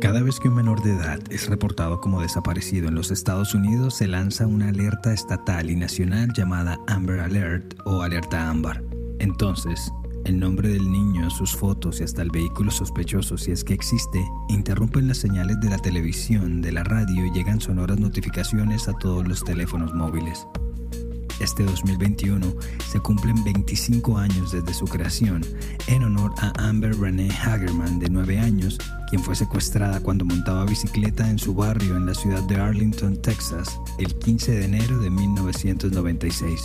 Cada vez que un menor de edad es reportado como desaparecido en los Estados Unidos, se lanza una alerta estatal y nacional llamada Amber Alert o Alerta Ámbar. Entonces, el nombre del niño, sus fotos y hasta el vehículo sospechoso, si es que existe, interrumpen las señales de la televisión, de la radio y llegan sonoras notificaciones a todos los teléfonos móviles. Este 2021 se cumplen 25 años desde su creación en honor a Amber Renee Hagerman de 9 años, quien fue secuestrada cuando montaba bicicleta en su barrio en la ciudad de Arlington, Texas, el 15 de enero de 1996.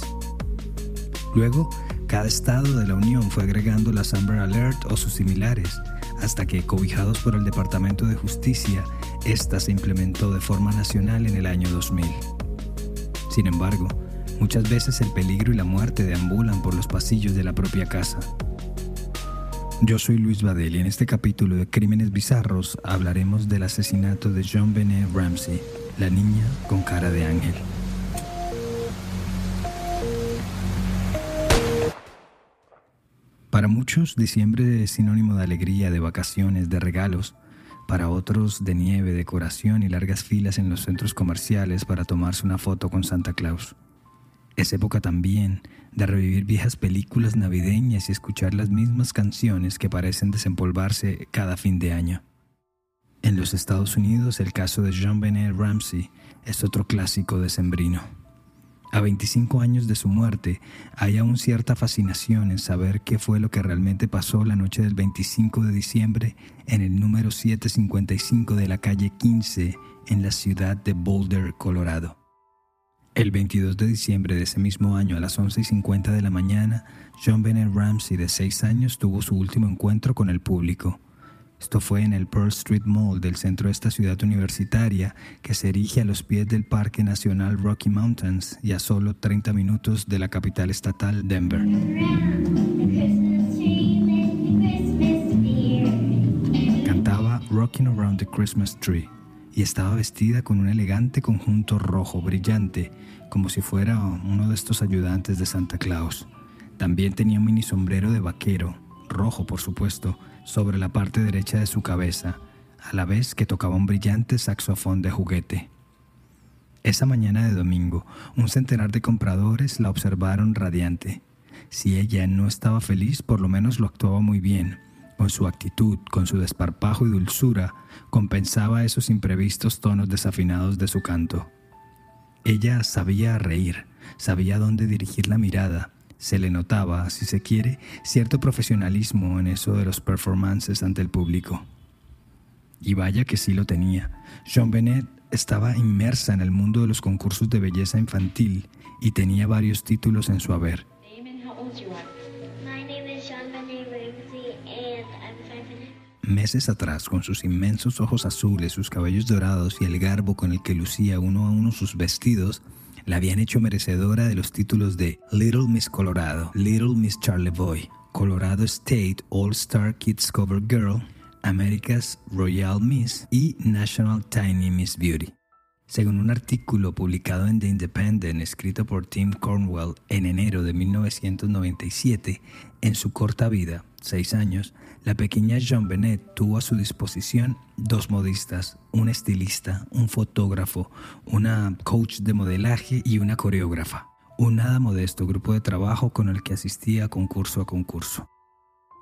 Luego, cada estado de la Unión fue agregando las Amber Alert o sus similares, hasta que, cobijados por el Departamento de Justicia, esta se implementó de forma nacional en el año 2000. Sin embargo, Muchas veces el peligro y la muerte deambulan por los pasillos de la propia casa. Yo soy Luis Badel y en este capítulo de Crímenes Bizarros hablaremos del asesinato de John Benet Ramsey, la niña con cara de ángel. Para muchos, diciembre es sinónimo de alegría, de vacaciones, de regalos. Para otros, de nieve, decoración y largas filas en los centros comerciales para tomarse una foto con Santa Claus. Es época también de revivir viejas películas navideñas y escuchar las mismas canciones que parecen desempolvarse cada fin de año. En los Estados Unidos, el caso de John Benet Ramsey es otro clásico de Sembrino. A 25 años de su muerte, hay aún cierta fascinación en saber qué fue lo que realmente pasó la noche del 25 de diciembre en el número 755 de la calle 15 en la ciudad de Boulder, Colorado. El 22 de diciembre de ese mismo año a las 11.50 de la mañana, John Bennett Ramsey, de 6 años, tuvo su último encuentro con el público. Esto fue en el Pearl Street Mall del centro de esta ciudad universitaria que se erige a los pies del Parque Nacional Rocky Mountains y a solo 30 minutos de la capital estatal Denver. Cantaba Rocking Around the Christmas Tree y estaba vestida con un elegante conjunto rojo brillante, como si fuera uno de estos ayudantes de Santa Claus. También tenía un mini sombrero de vaquero, rojo por supuesto, sobre la parte derecha de su cabeza, a la vez que tocaba un brillante saxofón de juguete. Esa mañana de domingo, un centenar de compradores la observaron radiante. Si ella no estaba feliz, por lo menos lo actuaba muy bien con su actitud, con su desparpajo y dulzura, compensaba esos imprevistos tonos desafinados de su canto. Ella sabía reír, sabía dónde dirigir la mirada, se le notaba, si se quiere, cierto profesionalismo en eso de los performances ante el público. Y vaya que sí lo tenía. Jean Benet estaba inmersa en el mundo de los concursos de belleza infantil y tenía varios títulos en su haber. Meses atrás, con sus inmensos ojos azules, sus cabellos dorados y el garbo con el que lucía uno a uno sus vestidos, la habían hecho merecedora de los títulos de Little Miss Colorado, Little Miss Charlie Boy, Colorado State All Star Kids Cover Girl, America's Royal Miss y National Tiny Miss Beauty. Según un artículo publicado en The Independent escrito por Tim Cornwell en enero de 1997, en su corta vida, seis años, la pequeña Jean Benet tuvo a su disposición dos modistas, un estilista, un fotógrafo, una coach de modelaje y una coreógrafa. Un nada modesto grupo de trabajo con el que asistía concurso a concurso.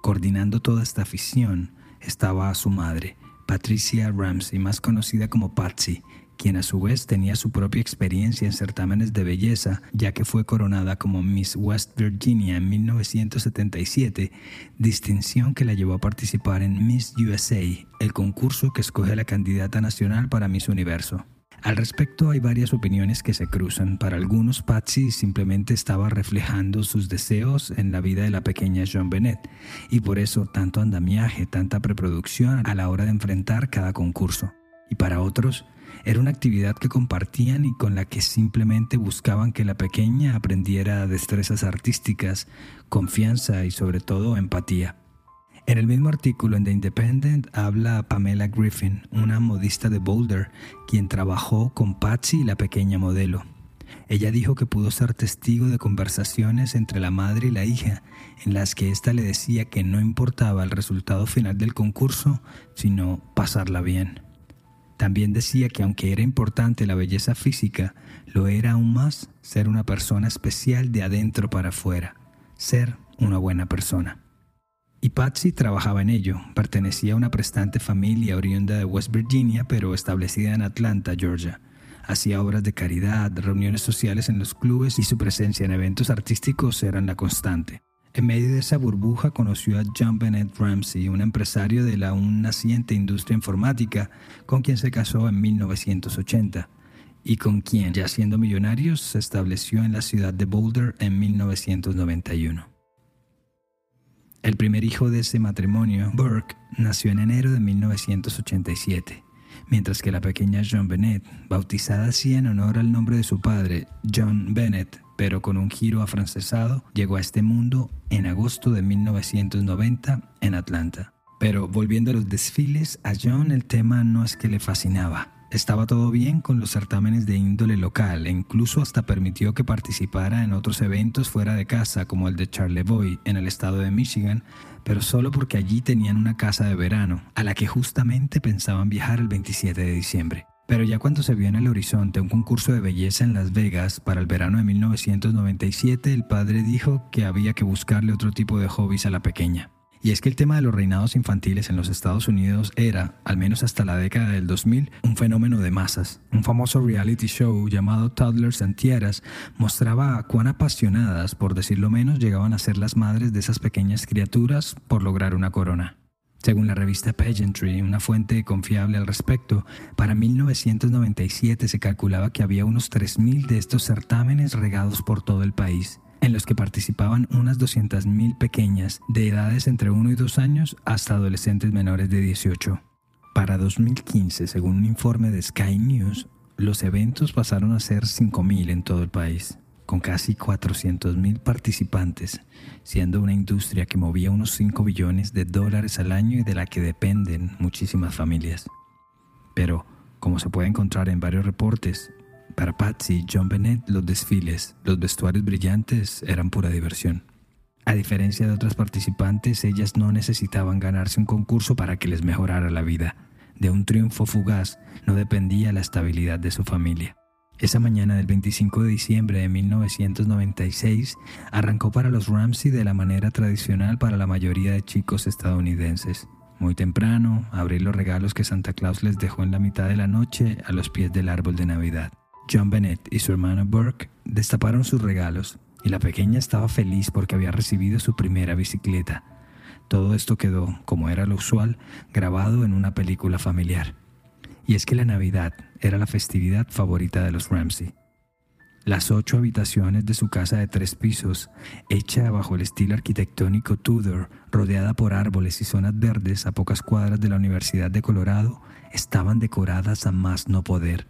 Coordinando toda esta afición estaba su madre, Patricia Ramsey, más conocida como Patsy, quien a su vez tenía su propia experiencia en certámenes de belleza, ya que fue coronada como Miss West Virginia en 1977, distinción que la llevó a participar en Miss USA, el concurso que escoge a la candidata nacional para Miss Universo. Al respecto hay varias opiniones que se cruzan. Para algunos, Patsy simplemente estaba reflejando sus deseos en la vida de la pequeña Jean Bennett, y por eso tanto andamiaje, tanta preproducción a la hora de enfrentar cada concurso. Y para otros, era una actividad que compartían y con la que simplemente buscaban que la pequeña aprendiera destrezas artísticas, confianza y sobre todo empatía. En el mismo artículo en The Independent habla Pamela Griffin, una modista de Boulder, quien trabajó con Patsy y la pequeña modelo. Ella dijo que pudo ser testigo de conversaciones entre la madre y la hija, en las que ésta le decía que no importaba el resultado final del concurso, sino pasarla bien. También decía que aunque era importante la belleza física, lo era aún más ser una persona especial de adentro para afuera, ser una buena persona. Y Patsy trabajaba en ello. Pertenecía a una prestante familia oriunda de West Virginia, pero establecida en Atlanta, Georgia. Hacía obras de caridad, reuniones sociales en los clubes y su presencia en eventos artísticos eran la constante. En medio de esa burbuja conoció a John Bennett Ramsey, un empresario de la aún naciente industria informática, con quien se casó en 1980 y con quien, ya siendo millonario, se estableció en la ciudad de Boulder en 1991. El primer hijo de ese matrimonio, Burke, nació en enero de 1987, mientras que la pequeña John Bennett, bautizada así en honor al nombre de su padre, John Bennett, pero con un giro afrancesado, llegó a este mundo en agosto de 1990 en Atlanta. Pero volviendo a los desfiles, a John el tema no es que le fascinaba, estaba todo bien con los certámenes de índole local e incluso hasta permitió que participara en otros eventos fuera de casa como el de Charlevoix en el estado de Michigan, pero solo porque allí tenían una casa de verano, a la que justamente pensaban viajar el 27 de diciembre. Pero ya cuando se vio en el horizonte un concurso de belleza en Las Vegas para el verano de 1997, el padre dijo que había que buscarle otro tipo de hobbies a la pequeña. Y es que el tema de los reinados infantiles en los Estados Unidos era, al menos hasta la década del 2000, un fenómeno de masas. Un famoso reality show llamado Toddlers and Tiaras mostraba cuán apasionadas, por decirlo menos, llegaban a ser las madres de esas pequeñas criaturas por lograr una corona. Según la revista Pageantry, una fuente confiable al respecto, para 1997 se calculaba que había unos 3.000 de estos certámenes regados por todo el país en los que participaban unas 200.000 pequeñas de edades entre 1 y 2 años hasta adolescentes menores de 18. Para 2015, según un informe de Sky News, los eventos pasaron a ser 5.000 en todo el país, con casi 400.000 participantes, siendo una industria que movía unos 5 billones de dólares al año y de la que dependen muchísimas familias. Pero, como se puede encontrar en varios reportes, para Patsy y John Bennett, los desfiles, los vestuarios brillantes eran pura diversión. A diferencia de otras participantes, ellas no necesitaban ganarse un concurso para que les mejorara la vida. De un triunfo fugaz no dependía la estabilidad de su familia. Esa mañana del 25 de diciembre de 1996 arrancó para los Ramsey de la manera tradicional para la mayoría de chicos estadounidenses. Muy temprano, abrir los regalos que Santa Claus les dejó en la mitad de la noche a los pies del árbol de Navidad. John Bennett y su hermano Burke destaparon sus regalos y la pequeña estaba feliz porque había recibido su primera bicicleta. Todo esto quedó, como era lo usual, grabado en una película familiar. Y es que la Navidad era la festividad favorita de los Ramsey. Las ocho habitaciones de su casa de tres pisos, hecha bajo el estilo arquitectónico Tudor, rodeada por árboles y zonas verdes a pocas cuadras de la Universidad de Colorado, estaban decoradas a más no poder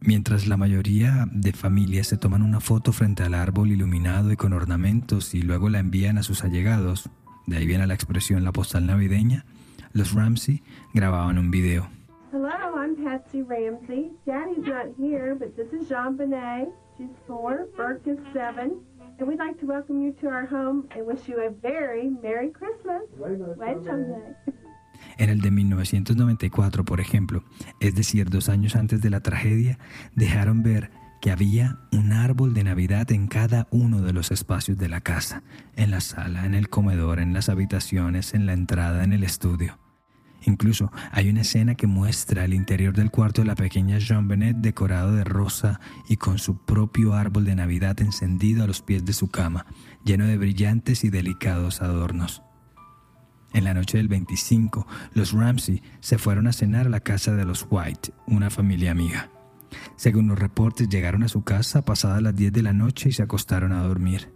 Mientras la mayoría de familias se toman una foto frente al árbol iluminado y con ornamentos y luego la envían a sus allegados, de ahí viene la expresión la postal navideña, los Ramsey grababan un video. I'm Patsy Ramsey. Daddy's not here, but this is Jean Benet. She's four, Burke is seven, and we'd like to welcome you to our home and wish you a very Merry Christmas. En el de 1994, por ejemplo, es decir, dos años antes de la tragedia, dejaron ver que había un árbol de Navidad en cada uno de los espacios de la casa, en la sala, en el comedor, en las habitaciones, en la entrada, en el estudio. Incluso hay una escena que muestra el interior del cuarto de la pequeña Jean Bennett decorado de rosa y con su propio árbol de Navidad encendido a los pies de su cama, lleno de brillantes y delicados adornos. En la noche del 25, los Ramsey se fueron a cenar a la casa de los White, una familia amiga. Según los reportes, llegaron a su casa pasadas las 10 de la noche y se acostaron a dormir.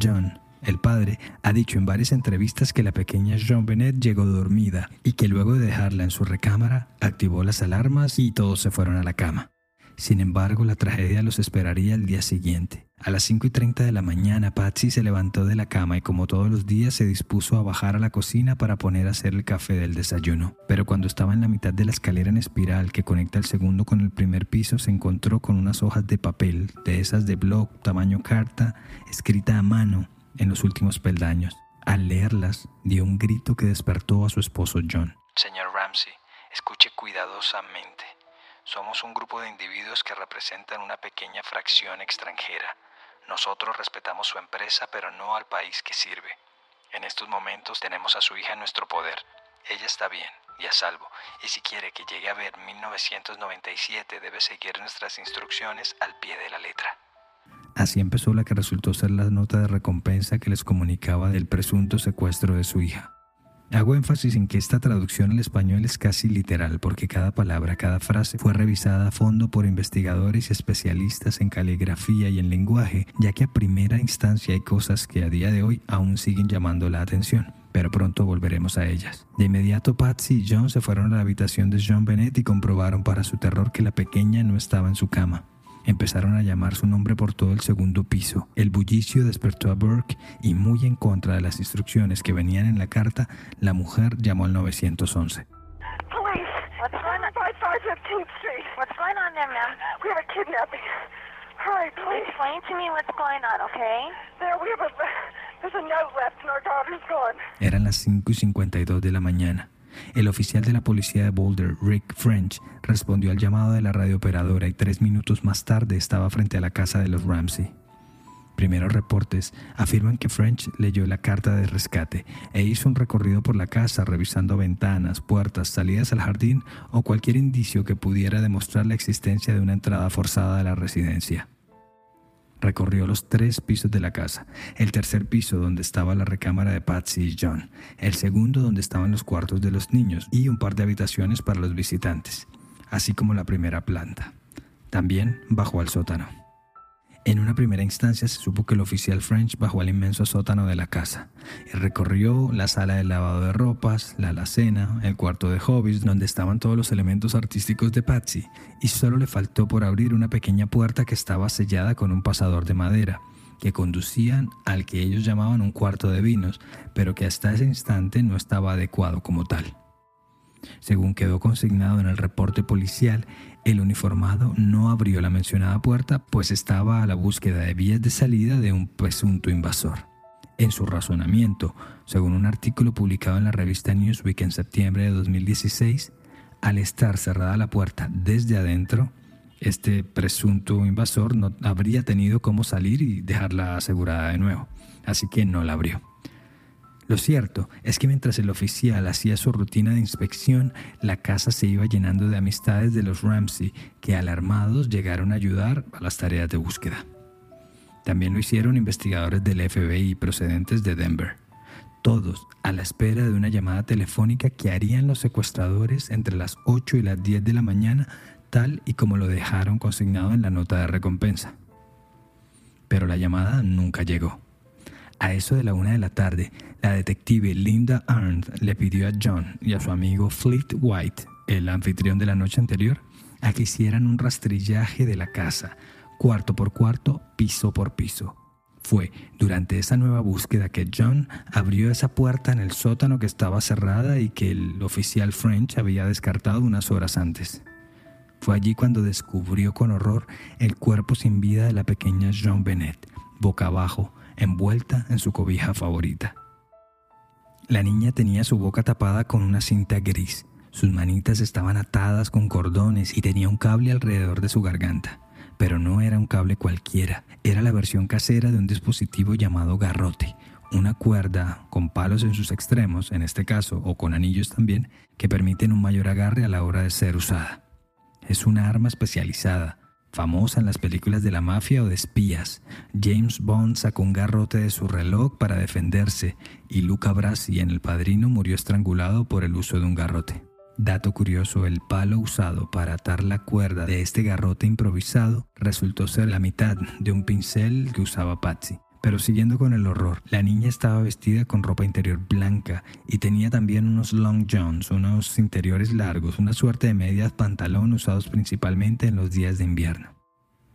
John, el padre, ha dicho en varias entrevistas que la pequeña Jean Bennett llegó dormida y que luego de dejarla en su recámara, activó las alarmas y todos se fueron a la cama. Sin embargo, la tragedia los esperaría el día siguiente. A las 5 y 30 de la mañana, Patsy se levantó de la cama y como todos los días se dispuso a bajar a la cocina para poner a hacer el café del desayuno. Pero cuando estaba en la mitad de la escalera en espiral que conecta el segundo con el primer piso, se encontró con unas hojas de papel, de esas de blog, tamaño carta, escrita a mano en los últimos peldaños. Al leerlas, dio un grito que despertó a su esposo John. Señor Ramsey, escuche cuidadosamente. Somos un grupo de individuos que representan una pequeña fracción extranjera. Nosotros respetamos su empresa, pero no al país que sirve. En estos momentos tenemos a su hija en nuestro poder. Ella está bien y a salvo, y si quiere que llegue a ver 1997 debe seguir nuestras instrucciones al pie de la letra. Así empezó la que resultó ser la nota de recompensa que les comunicaba del presunto secuestro de su hija. Hago énfasis en que esta traducción al español es casi literal porque cada palabra, cada frase fue revisada a fondo por investigadores y especialistas en caligrafía y en lenguaje, ya que a primera instancia hay cosas que a día de hoy aún siguen llamando la atención pero pronto volveremos a ellas. De inmediato Patsy y John se fueron a la habitación de John Bennett y comprobaron para su terror que la pequeña no estaba en su cama. Empezaron a llamar su nombre por todo el segundo piso. El bullicio despertó a Burke y muy en contra de las instrucciones que venían en la carta, la mujer llamó al 911. Police! What's going on? 5515th Street. What's going on there, ma'am? We have a kidnapping. Hurry, please. Explain to me what's going on, okay? There, we have a... There's a note left and our daughter's gone. Eran las 5 y 52 de la mañana. El oficial de la policía de Boulder, Rick French, respondió al llamado de la radiooperadora y tres minutos más tarde estaba frente a la casa de los Ramsey. Primeros reportes afirman que French leyó la carta de rescate e hizo un recorrido por la casa revisando ventanas, puertas, salidas al jardín o cualquier indicio que pudiera demostrar la existencia de una entrada forzada a la residencia. Recorrió los tres pisos de la casa, el tercer piso donde estaba la recámara de Patsy y John, el segundo donde estaban los cuartos de los niños y un par de habitaciones para los visitantes, así como la primera planta. También bajó al sótano. En una primera instancia se supo que el oficial French bajó al inmenso sótano de la casa y recorrió la sala de lavado de ropas, la alacena, el cuarto de hobbies donde estaban todos los elementos artísticos de Patsy y solo le faltó por abrir una pequeña puerta que estaba sellada con un pasador de madera que conducían al que ellos llamaban un cuarto de vinos, pero que hasta ese instante no estaba adecuado como tal. Según quedó consignado en el reporte policial, el uniformado no abrió la mencionada puerta pues estaba a la búsqueda de vías de salida de un presunto invasor. En su razonamiento, según un artículo publicado en la revista Newsweek en septiembre de 2016, al estar cerrada la puerta desde adentro, este presunto invasor no habría tenido cómo salir y dejarla asegurada de nuevo, así que no la abrió. Lo cierto es que mientras el oficial hacía su rutina de inspección, la casa se iba llenando de amistades de los Ramsey que alarmados llegaron a ayudar a las tareas de búsqueda. También lo hicieron investigadores del FBI procedentes de Denver, todos a la espera de una llamada telefónica que harían los secuestradores entre las 8 y las 10 de la mañana, tal y como lo dejaron consignado en la nota de recompensa. Pero la llamada nunca llegó. A eso de la una de la tarde, la detective Linda Arndt le pidió a John y a su amigo Fleet White, el anfitrión de la noche anterior, a que hicieran un rastrillaje de la casa, cuarto por cuarto, piso por piso. Fue durante esa nueva búsqueda que John abrió esa puerta en el sótano que estaba cerrada y que el oficial French había descartado unas horas antes. Fue allí cuando descubrió con horror el cuerpo sin vida de la pequeña John Bennett, boca abajo, envuelta en su cobija favorita. La niña tenía su boca tapada con una cinta gris, sus manitas estaban atadas con cordones y tenía un cable alrededor de su garganta. Pero no era un cable cualquiera, era la versión casera de un dispositivo llamado garrote, una cuerda con palos en sus extremos, en este caso, o con anillos también, que permiten un mayor agarre a la hora de ser usada. Es una arma especializada, famosa en las películas de la mafia o de espías. James Bond sacó un garrote de su reloj para defenderse y Luca Brasi en El Padrino murió estrangulado por el uso de un garrote. Dato curioso, el palo usado para atar la cuerda de este garrote improvisado resultó ser la mitad de un pincel que usaba Patsy. Pero siguiendo con el horror, la niña estaba vestida con ropa interior blanca y tenía también unos long johns, unos interiores largos, una suerte de medias pantalón usados principalmente en los días de invierno.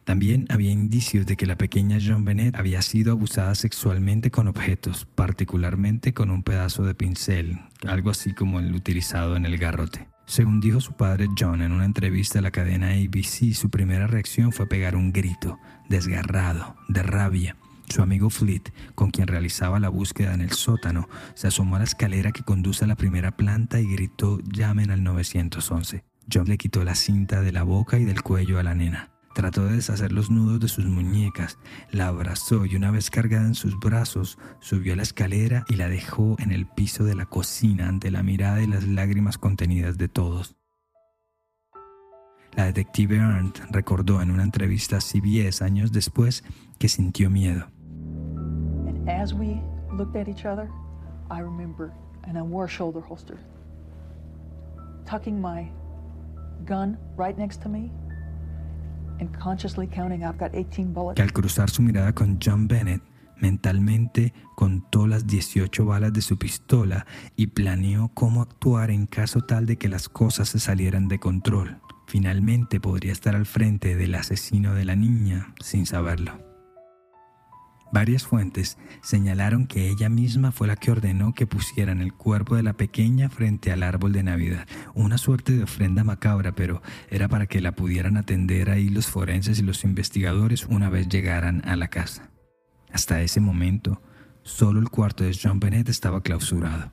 También había indicios de que la pequeña John Bennett había sido abusada sexualmente con objetos, particularmente con un pedazo de pincel, algo así como el utilizado en el garrote. Según dijo su padre John en una entrevista a la cadena ABC, su primera reacción fue pegar un grito, desgarrado, de rabia, su amigo Fleet, con quien realizaba la búsqueda en el sótano, se asomó a la escalera que conduce a la primera planta y gritó llamen al 911. John le quitó la cinta de la boca y del cuello a la nena. Trató de deshacer los nudos de sus muñecas, la abrazó y una vez cargada en sus brazos, subió a la escalera y la dejó en el piso de la cocina ante la mirada y las lágrimas contenidas de todos. La detective Arndt recordó en una entrevista a CBS años después que sintió miedo. As we looked at each other, I remember, and I wore a shoulder holster, tucking my gun right next to me and consciously counting, I've got 18 bullets. Que al cruzar su mirada con John Bennett, mentalmente contó las 18 balas de su pistola y planeó cómo actuar en caso tal de que las cosas se salieran de control. Finalmente podría estar al frente del asesino de la niña sin saberlo. Varias fuentes señalaron que ella misma fue la que ordenó que pusieran el cuerpo de la pequeña frente al árbol de Navidad, una suerte de ofrenda macabra, pero era para que la pudieran atender ahí los forenses y los investigadores una vez llegaran a la casa. Hasta ese momento, solo el cuarto de John Bennett estaba clausurado.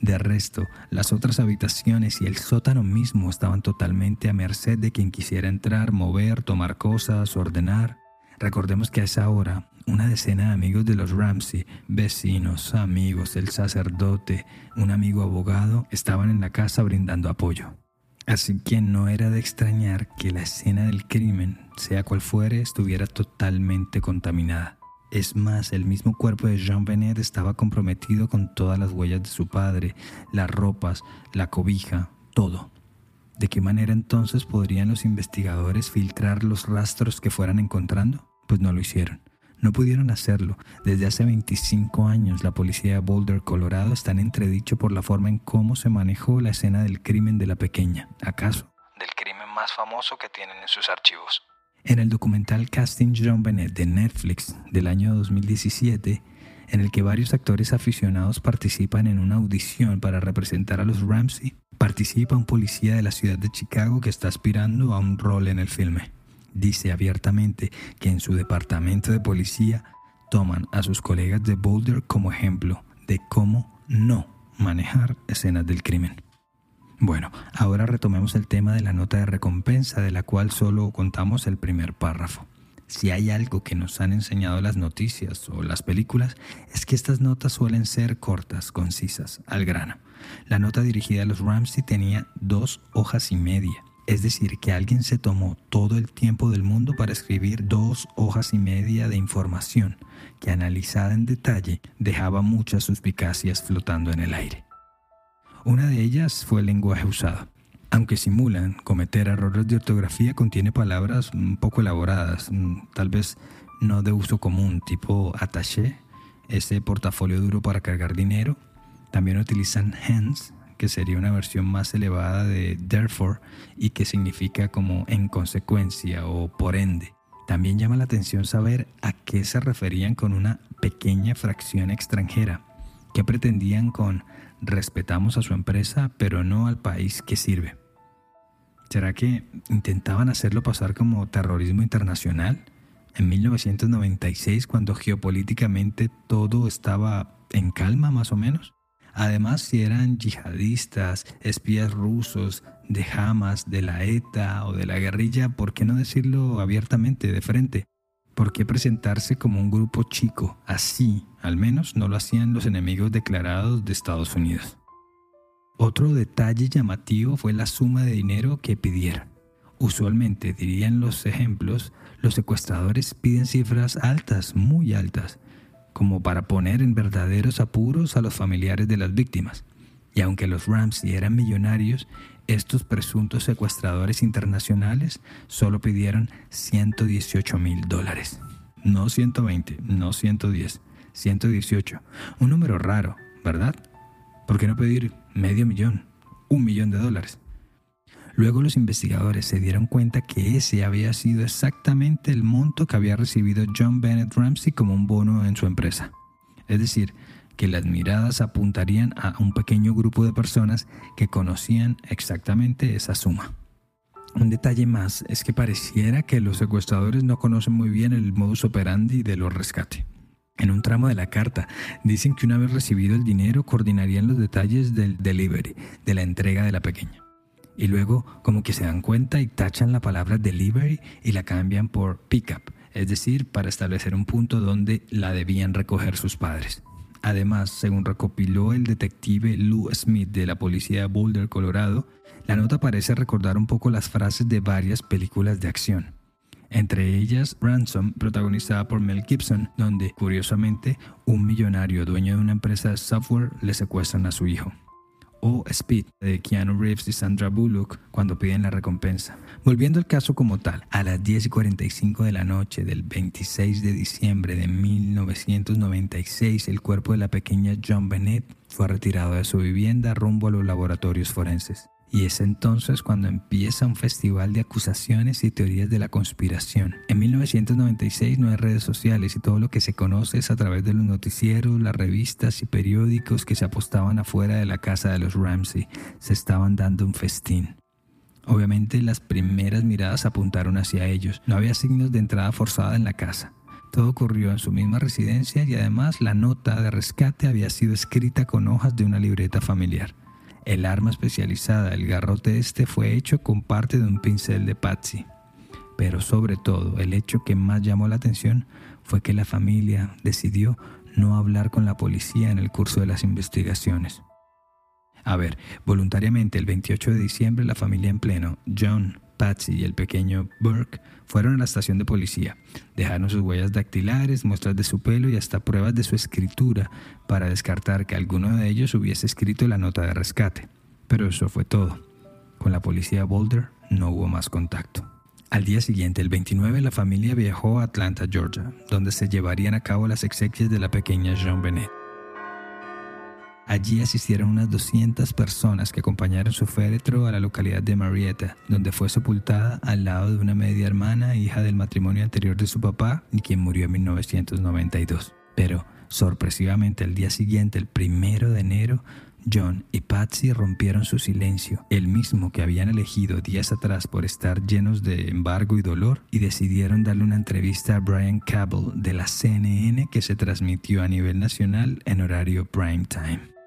De resto, las otras habitaciones y el sótano mismo estaban totalmente a merced de quien quisiera entrar, mover, tomar cosas, ordenar. Recordemos que a esa hora una decena de amigos de los Ramsey, vecinos, amigos, el sacerdote, un amigo abogado, estaban en la casa brindando apoyo. Así que no era de extrañar que la escena del crimen, sea cual fuere, estuviera totalmente contaminada. Es más, el mismo cuerpo de Jean Benet estaba comprometido con todas las huellas de su padre, las ropas, la cobija, todo. ¿De qué manera entonces podrían los investigadores filtrar los rastros que fueran encontrando? Pues no lo hicieron. No pudieron hacerlo. Desde hace 25 años la policía de Boulder, Colorado, está en entredicho por la forma en cómo se manejó la escena del crimen de la pequeña. ¿Acaso? Del crimen más famoso que tienen en sus archivos. En el documental Casting John Bennett de Netflix del año 2017, en el que varios actores aficionados participan en una audición para representar a los Ramsey, participa un policía de la ciudad de Chicago que está aspirando a un rol en el filme dice abiertamente que en su departamento de policía toman a sus colegas de Boulder como ejemplo de cómo no manejar escenas del crimen. Bueno, ahora retomemos el tema de la nota de recompensa de la cual solo contamos el primer párrafo. Si hay algo que nos han enseñado las noticias o las películas, es que estas notas suelen ser cortas, concisas, al grano. La nota dirigida a los Ramsey tenía dos hojas y media es decir, que alguien se tomó todo el tiempo del mundo para escribir dos hojas y media de información que analizada en detalle dejaba muchas suspicacias flotando en el aire. Una de ellas fue el lenguaje usado. Aunque simulan cometer errores de ortografía, contiene palabras un poco elaboradas, mm, tal vez no de uso común, tipo attaché, ese portafolio duro para cargar dinero. También utilizan hence, que sería una versión más elevada de therefore y que significa como en consecuencia o por ende. También llama la atención saber a qué se referían con una pequeña fracción extranjera, que pretendían con respetamos a su empresa pero no al país que sirve. ¿Será que intentaban hacerlo pasar como terrorismo internacional? En 1996, cuando geopolíticamente todo estaba en calma más o menos. Además, si eran yihadistas, espías rusos, de Hamas, de la ETA o de la guerrilla, ¿por qué no decirlo abiertamente, de frente? ¿Por qué presentarse como un grupo chico? Así, al menos, no lo hacían los enemigos declarados de Estados Unidos. Otro detalle llamativo fue la suma de dinero que pidieron. Usualmente, dirían los ejemplos, los secuestradores piden cifras altas, muy altas, como para poner en verdaderos apuros a los familiares de las víctimas. Y aunque los Ramsey eran millonarios, estos presuntos secuestradores internacionales solo pidieron 118 mil dólares. No 120, no 110, 118. Un número raro, ¿verdad? ¿Por qué no pedir medio millón, un millón de dólares? Luego los investigadores se dieron cuenta que ese había sido exactamente el monto que había recibido John Bennett Ramsey como un bono en su empresa. Es decir, que las miradas apuntarían a un pequeño grupo de personas que conocían exactamente esa suma. Un detalle más es que pareciera que los secuestradores no conocen muy bien el modus operandi de los rescates. En un tramo de la carta dicen que una vez recibido el dinero coordinarían los detalles del delivery, de la entrega de la pequeña y luego como que se dan cuenta y tachan la palabra delivery y la cambian por pickup, es decir, para establecer un punto donde la debían recoger sus padres. Además, según recopiló el detective Lou Smith de la policía de Boulder, Colorado, la nota parece recordar un poco las frases de varias películas de acción. Entre ellas, Ransom, protagonizada por Mel Gibson, donde, curiosamente, un millonario dueño de una empresa de software le secuestran a su hijo o Speed de Keanu Reeves y Sandra Bullock cuando piden la recompensa. Volviendo al caso como tal, a las 10 y 45 de la noche del 26 de diciembre de 1996, el cuerpo de la pequeña John Bennett fue retirado de su vivienda rumbo a los laboratorios forenses. Y es entonces cuando empieza un festival de acusaciones y teorías de la conspiración. En 1996 no hay redes sociales y todo lo que se conoce es a través de los noticieros, las revistas y periódicos que se apostaban afuera de la casa de los Ramsey. Se estaban dando un festín. Obviamente las primeras miradas apuntaron hacia ellos. No había signos de entrada forzada en la casa. Todo ocurrió en su misma residencia y además la nota de rescate había sido escrita con hojas de una libreta familiar. El arma especializada, el garrote este, fue hecho con parte de un pincel de Patsy. Pero sobre todo, el hecho que más llamó la atención fue que la familia decidió no hablar con la policía en el curso de las investigaciones. A ver, voluntariamente el 28 de diciembre la familia en pleno, John, Patsy y el pequeño Burke fueron a la estación de policía. Dejaron sus huellas dactilares, muestras de su pelo y hasta pruebas de su escritura para descartar que alguno de ellos hubiese escrito la nota de rescate. Pero eso fue todo. Con la policía de Boulder no hubo más contacto. Al día siguiente, el 29, la familia viajó a Atlanta, Georgia, donde se llevarían a cabo las exequias de la pequeña Jean Bennett. Allí asistieron unas 200 personas que acompañaron su féretro a la localidad de Marietta, donde fue sepultada al lado de una media hermana, hija del matrimonio anterior de su papá y quien murió en 1992. Pero, sorpresivamente, al día siguiente, el primero de enero, John y Patsy rompieron su silencio, el mismo que habían elegido días atrás por estar llenos de embargo y dolor, y decidieron darle una entrevista a Brian Cable de la CNN que se transmitió a nivel nacional en horario prime time.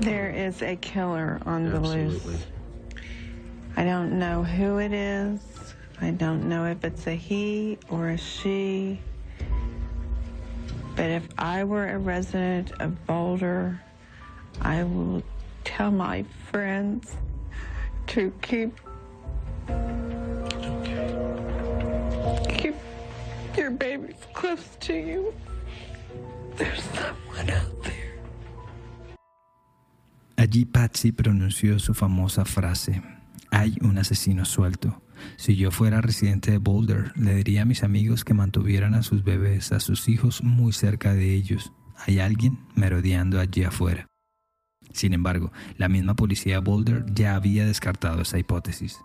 There is a killer on the loose. I don't know who it is. I don't know if it's a he or a she. But if I were a resident of Boulder, I will tell my friends to keep keep your babies close to you. There's someone out there. Allí Patsy pronunció su famosa frase, hay un asesino suelto. Si yo fuera residente de Boulder, le diría a mis amigos que mantuvieran a sus bebés, a sus hijos muy cerca de ellos. Hay alguien merodeando allí afuera. Sin embargo, la misma policía de Boulder ya había descartado esa hipótesis.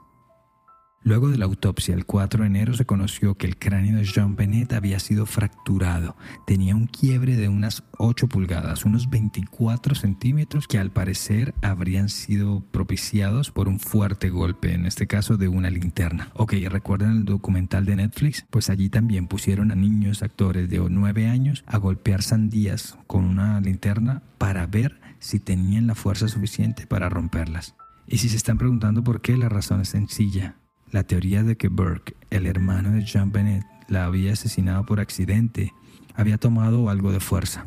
Luego de la autopsia, el 4 de enero se conoció que el cráneo de John Bennett había sido fracturado. Tenía un quiebre de unas 8 pulgadas, unos 24 centímetros, que al parecer habrían sido propiciados por un fuerte golpe, en este caso de una linterna. Ok, ¿recuerdan el documental de Netflix? Pues allí también pusieron a niños actores de 9 años a golpear sandías con una linterna para ver si tenían la fuerza suficiente para romperlas. Y si se están preguntando por qué, la razón es sencilla la teoría de que Burke, el hermano de John Bennett, la había asesinado por accidente, había tomado algo de fuerza.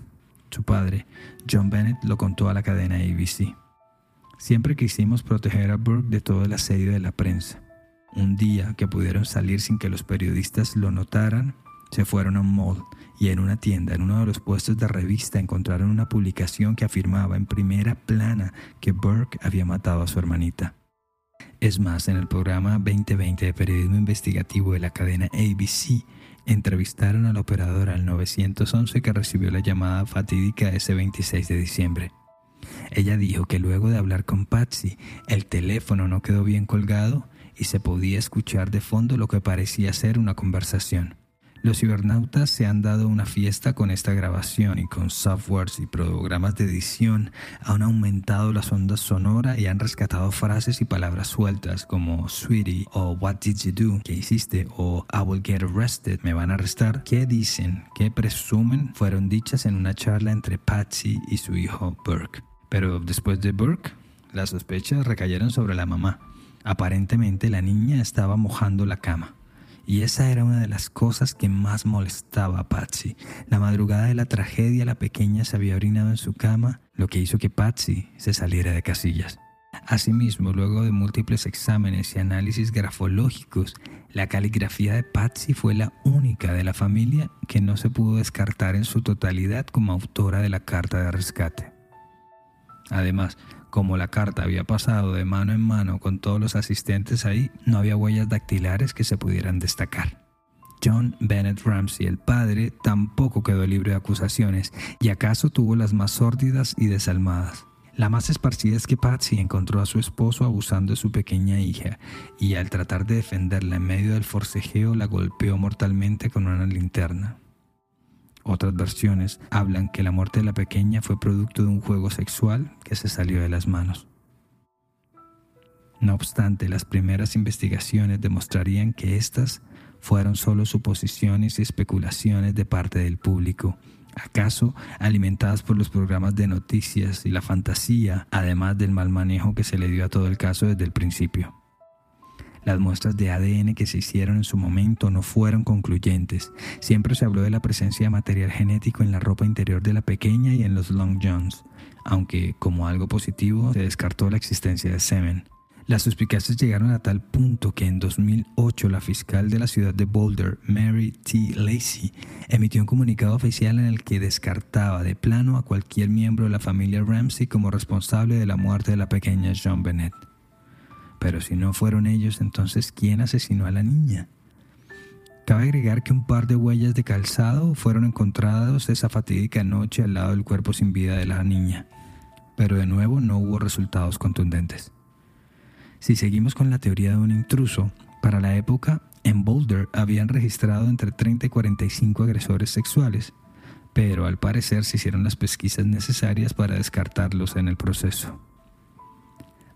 Su padre, John Bennett, lo contó a la cadena ABC. Siempre quisimos proteger a Burke de todo el asedio de la prensa. Un día que pudieron salir sin que los periodistas lo notaran, se fueron a un mall y en una tienda, en uno de los puestos de revista, encontraron una publicación que afirmaba en primera plana que Burke había matado a su hermanita. Es más, en el programa 2020 de periodismo investigativo de la cadena ABC, entrevistaron a la operadora al 911 que recibió la llamada fatídica ese 26 de diciembre. Ella dijo que luego de hablar con Patsy, el teléfono no quedó bien colgado y se podía escuchar de fondo lo que parecía ser una conversación. Los cibernautas se han dado una fiesta con esta grabación y con softwares y programas de edición han aumentado las ondas sonoras y han rescatado frases y palabras sueltas como sweetie o what did you do, ¿qué hiciste? o I will get arrested, me van a arrestar, ¿Qué dicen, ¿Qué presumen fueron dichas en una charla entre Patsy y su hijo Burke. Pero después de Burke, las sospechas recayeron sobre la mamá. Aparentemente la niña estaba mojando la cama. Y esa era una de las cosas que más molestaba a Patsy. La madrugada de la tragedia, la pequeña se había orinado en su cama, lo que hizo que Patsy se saliera de casillas. Asimismo, luego de múltiples exámenes y análisis grafológicos, la caligrafía de Patsy fue la única de la familia que no se pudo descartar en su totalidad como autora de la carta de rescate. Además, como la carta había pasado de mano en mano con todos los asistentes ahí, no había huellas dactilares que se pudieran destacar. John Bennett Ramsey, el padre, tampoco quedó libre de acusaciones y acaso tuvo las más sórdidas y desalmadas. La más esparcida es que Patsy encontró a su esposo abusando de su pequeña hija y al tratar de defenderla en medio del forcejeo la golpeó mortalmente con una linterna. Otras versiones hablan que la muerte de la pequeña fue producto de un juego sexual que se salió de las manos. No obstante, las primeras investigaciones demostrarían que estas fueron solo suposiciones y especulaciones de parte del público, acaso alimentadas por los programas de noticias y la fantasía, además del mal manejo que se le dio a todo el caso desde el principio. Las muestras de ADN que se hicieron en su momento no fueron concluyentes. Siempre se habló de la presencia de material genético en la ropa interior de la pequeña y en los long johns, aunque como algo positivo se descartó la existencia de semen. Las suspicacias llegaron a tal punto que en 2008 la fiscal de la ciudad de Boulder, Mary T. Lacey, emitió un comunicado oficial en el que descartaba de plano a cualquier miembro de la familia Ramsey como responsable de la muerte de la pequeña John Bennett. Pero si no fueron ellos, entonces ¿quién asesinó a la niña? Cabe agregar que un par de huellas de calzado fueron encontradas esa fatídica noche al lado del cuerpo sin vida de la niña, pero de nuevo no hubo resultados contundentes. Si seguimos con la teoría de un intruso, para la época en Boulder habían registrado entre 30 y 45 agresores sexuales, pero al parecer se hicieron las pesquisas necesarias para descartarlos en el proceso.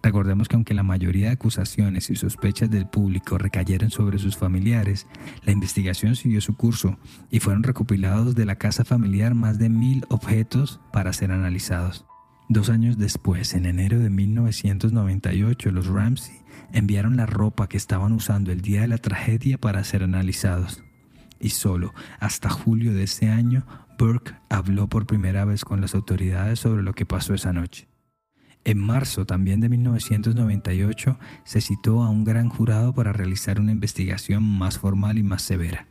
Recordemos que aunque la mayoría de acusaciones y sospechas del público recayeron sobre sus familiares, la investigación siguió su curso y fueron recopilados de la casa familiar más de mil objetos para ser analizados. Dos años después, en enero de 1998, los Ramsey enviaron la ropa que estaban usando el día de la tragedia para ser analizados. Y solo hasta julio de ese año, Burke habló por primera vez con las autoridades sobre lo que pasó esa noche. En marzo también de 1998 se citó a un gran jurado para realizar una investigación más formal y más severa.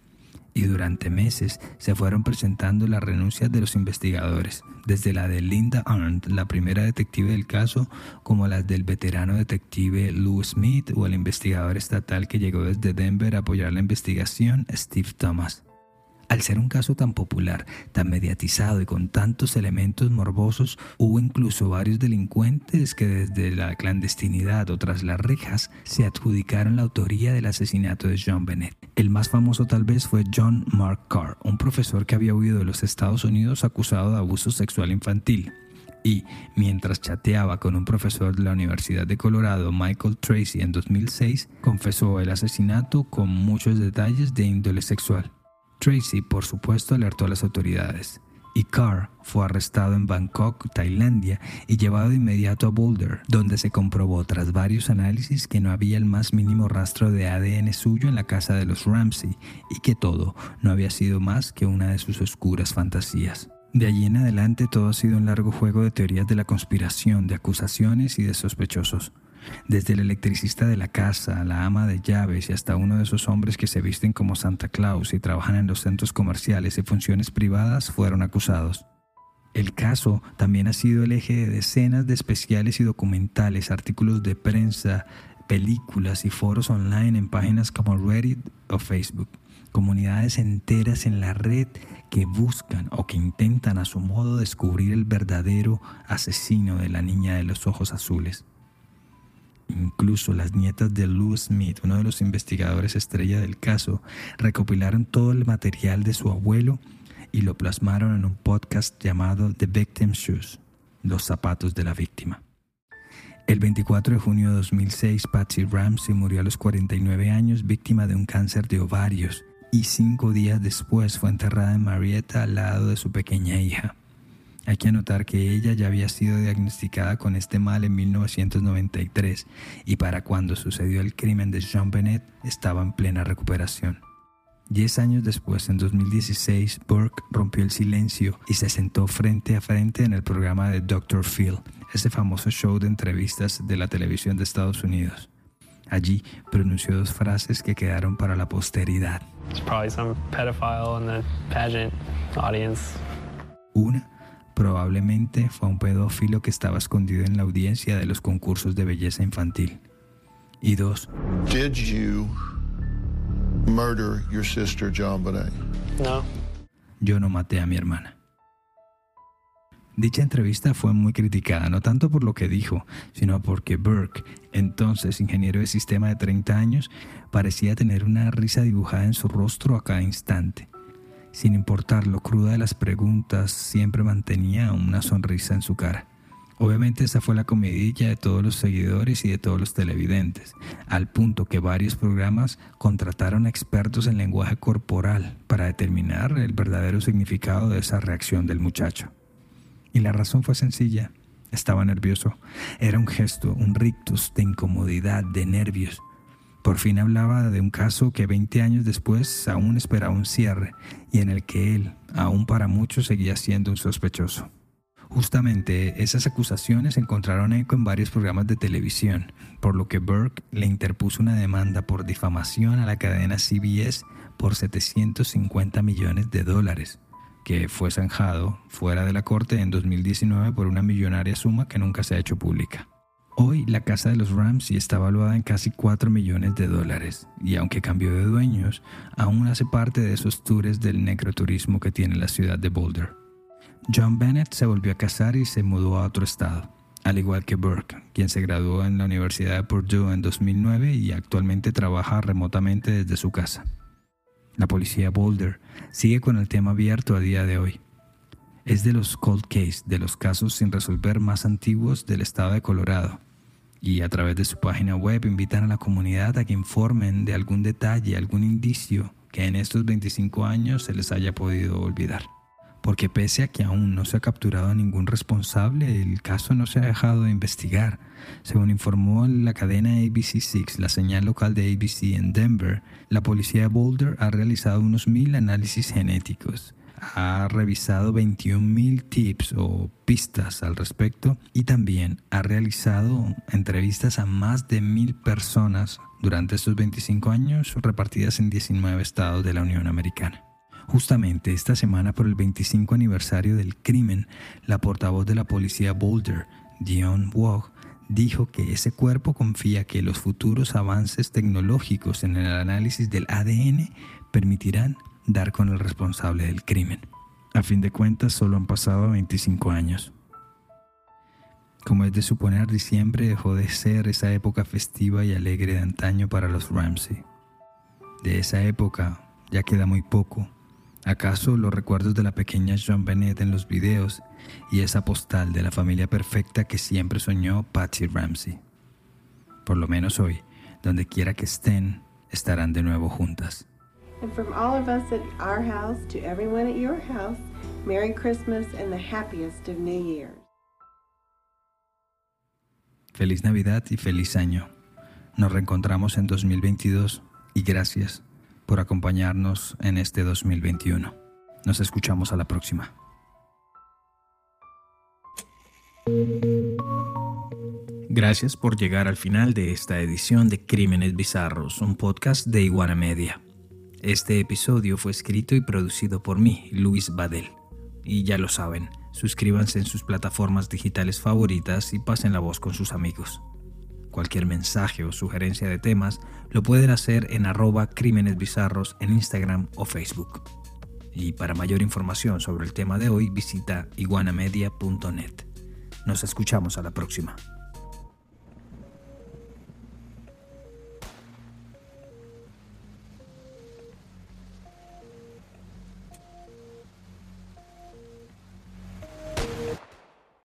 Y durante meses se fueron presentando las renuncias de los investigadores, desde la de Linda Arndt, la primera detective del caso, como las del veterano detective Lou Smith o el investigador estatal que llegó desde Denver a apoyar la investigación, Steve Thomas. Al ser un caso tan popular, tan mediatizado y con tantos elementos morbosos, hubo incluso varios delincuentes que desde la clandestinidad o tras las rejas se adjudicaron la autoría del asesinato de John Bennett. El más famoso tal vez fue John Mark Carr, un profesor que había huido de los Estados Unidos acusado de abuso sexual infantil y, mientras chateaba con un profesor de la Universidad de Colorado, Michael Tracy, en 2006, confesó el asesinato con muchos detalles de índole sexual. Tracy, por supuesto, alertó a las autoridades y Carr fue arrestado en Bangkok, Tailandia, y llevado de inmediato a Boulder, donde se comprobó tras varios análisis que no había el más mínimo rastro de ADN suyo en la casa de los Ramsey y que todo no había sido más que una de sus oscuras fantasías. De allí en adelante todo ha sido un largo juego de teorías de la conspiración, de acusaciones y de sospechosos. Desde el electricista de la casa, la ama de llaves y hasta uno de esos hombres que se visten como Santa Claus y trabajan en los centros comerciales y funciones privadas fueron acusados. El caso también ha sido el eje de decenas de especiales y documentales, artículos de prensa, películas y foros online en páginas como Reddit o Facebook. comunidades enteras en la red que buscan o que intentan a su modo descubrir el verdadero asesino de la niña de los ojos azules. Incluso las nietas de Lou Smith, uno de los investigadores estrella del caso, recopilaron todo el material de su abuelo y lo plasmaron en un podcast llamado The Victim's Shoes, los zapatos de la víctima. El 24 de junio de 2006, Patsy Ramsey murió a los 49 años víctima de un cáncer de ovarios y cinco días después fue enterrada en Marietta al lado de su pequeña hija. Hay que anotar que ella ya había sido diagnosticada con este mal en 1993 y para cuando sucedió el crimen de Jean Bennett estaba en plena recuperación. Diez años después, en 2016, Burke rompió el silencio y se sentó frente a frente en el programa de Dr. Phil, ese famoso show de entrevistas de la televisión de Estados Unidos. Allí pronunció dos frases que quedaron para la posteridad. Una, probablemente fue un pedófilo que estaba escondido en la audiencia de los concursos de belleza infantil. Y dos, Did you murder your sister, John Bonet? No. Yo no maté a mi hermana. Dicha entrevista fue muy criticada, no tanto por lo que dijo, sino porque Burke, entonces ingeniero de sistema de 30 años, parecía tener una risa dibujada en su rostro a cada instante. Sin importar lo cruda de las preguntas, siempre mantenía una sonrisa en su cara. Obviamente esa fue la comidilla de todos los seguidores y de todos los televidentes, al punto que varios programas contrataron expertos en lenguaje corporal para determinar el verdadero significado de esa reacción del muchacho. Y la razón fue sencilla. Estaba nervioso. Era un gesto, un rictus de incomodidad, de nervios. Por fin hablaba de un caso que 20 años después aún esperaba un cierre y en el que él, aún para muchos, seguía siendo un sospechoso. Justamente esas acusaciones encontraron eco en varios programas de televisión, por lo que Burke le interpuso una demanda por difamación a la cadena CBS por 750 millones de dólares que fue zanjado fuera de la corte en 2019 por una millonaria suma que nunca se ha hecho pública. Hoy la casa de los Ramsey está valuada en casi 4 millones de dólares y aunque cambió de dueños, aún hace parte de esos tours del necroturismo que tiene la ciudad de Boulder. John Bennett se volvió a casar y se mudó a otro estado, al igual que Burke, quien se graduó en la Universidad de Purdue en 2009 y actualmente trabaja remotamente desde su casa. La policía Boulder sigue con el tema abierto a día de hoy. Es de los cold case, de los casos sin resolver más antiguos del estado de Colorado. Y a través de su página web invitan a la comunidad a que informen de algún detalle, algún indicio que en estos 25 años se les haya podido olvidar porque pese a que aún no se ha capturado a ningún responsable, el caso no se ha dejado de investigar. Según informó la cadena ABC6, la señal local de ABC en Denver, la policía de Boulder ha realizado unos mil análisis genéticos, ha revisado 21.000 tips o pistas al respecto y también ha realizado entrevistas a más de mil personas durante estos 25 años repartidas en 19 estados de la Unión Americana. Justamente esta semana por el 25 aniversario del crimen, la portavoz de la policía Boulder, Dion Wog, dijo que ese cuerpo confía que los futuros avances tecnológicos en el análisis del ADN permitirán dar con el responsable del crimen. A fin de cuentas, solo han pasado 25 años. Como es de suponer, diciembre dejó de ser esa época festiva y alegre de antaño para los Ramsey. De esa época ya queda muy poco ¿Acaso los recuerdos de la pequeña Jean Bennett en los videos y esa postal de la familia perfecta que siempre soñó Patsy Ramsey? Por lo menos hoy, donde quiera que estén, estarán de nuevo juntas. And from all of us at our house to everyone at your house, Merry Christmas and the happiest of New Year's. Feliz Navidad y feliz año. Nos reencontramos en 2022 y gracias por acompañarnos en este 2021. Nos escuchamos a la próxima. Gracias por llegar al final de esta edición de Crímenes Bizarros, un podcast de Iguana Media. Este episodio fue escrito y producido por mí, Luis Badel. Y ya lo saben, suscríbanse en sus plataformas digitales favoritas y pasen la voz con sus amigos. Cualquier mensaje o sugerencia de temas lo pueden hacer en arroba crímenes bizarros en Instagram o Facebook. Y para mayor información sobre el tema de hoy visita iguanamedia.net. Nos escuchamos a la próxima.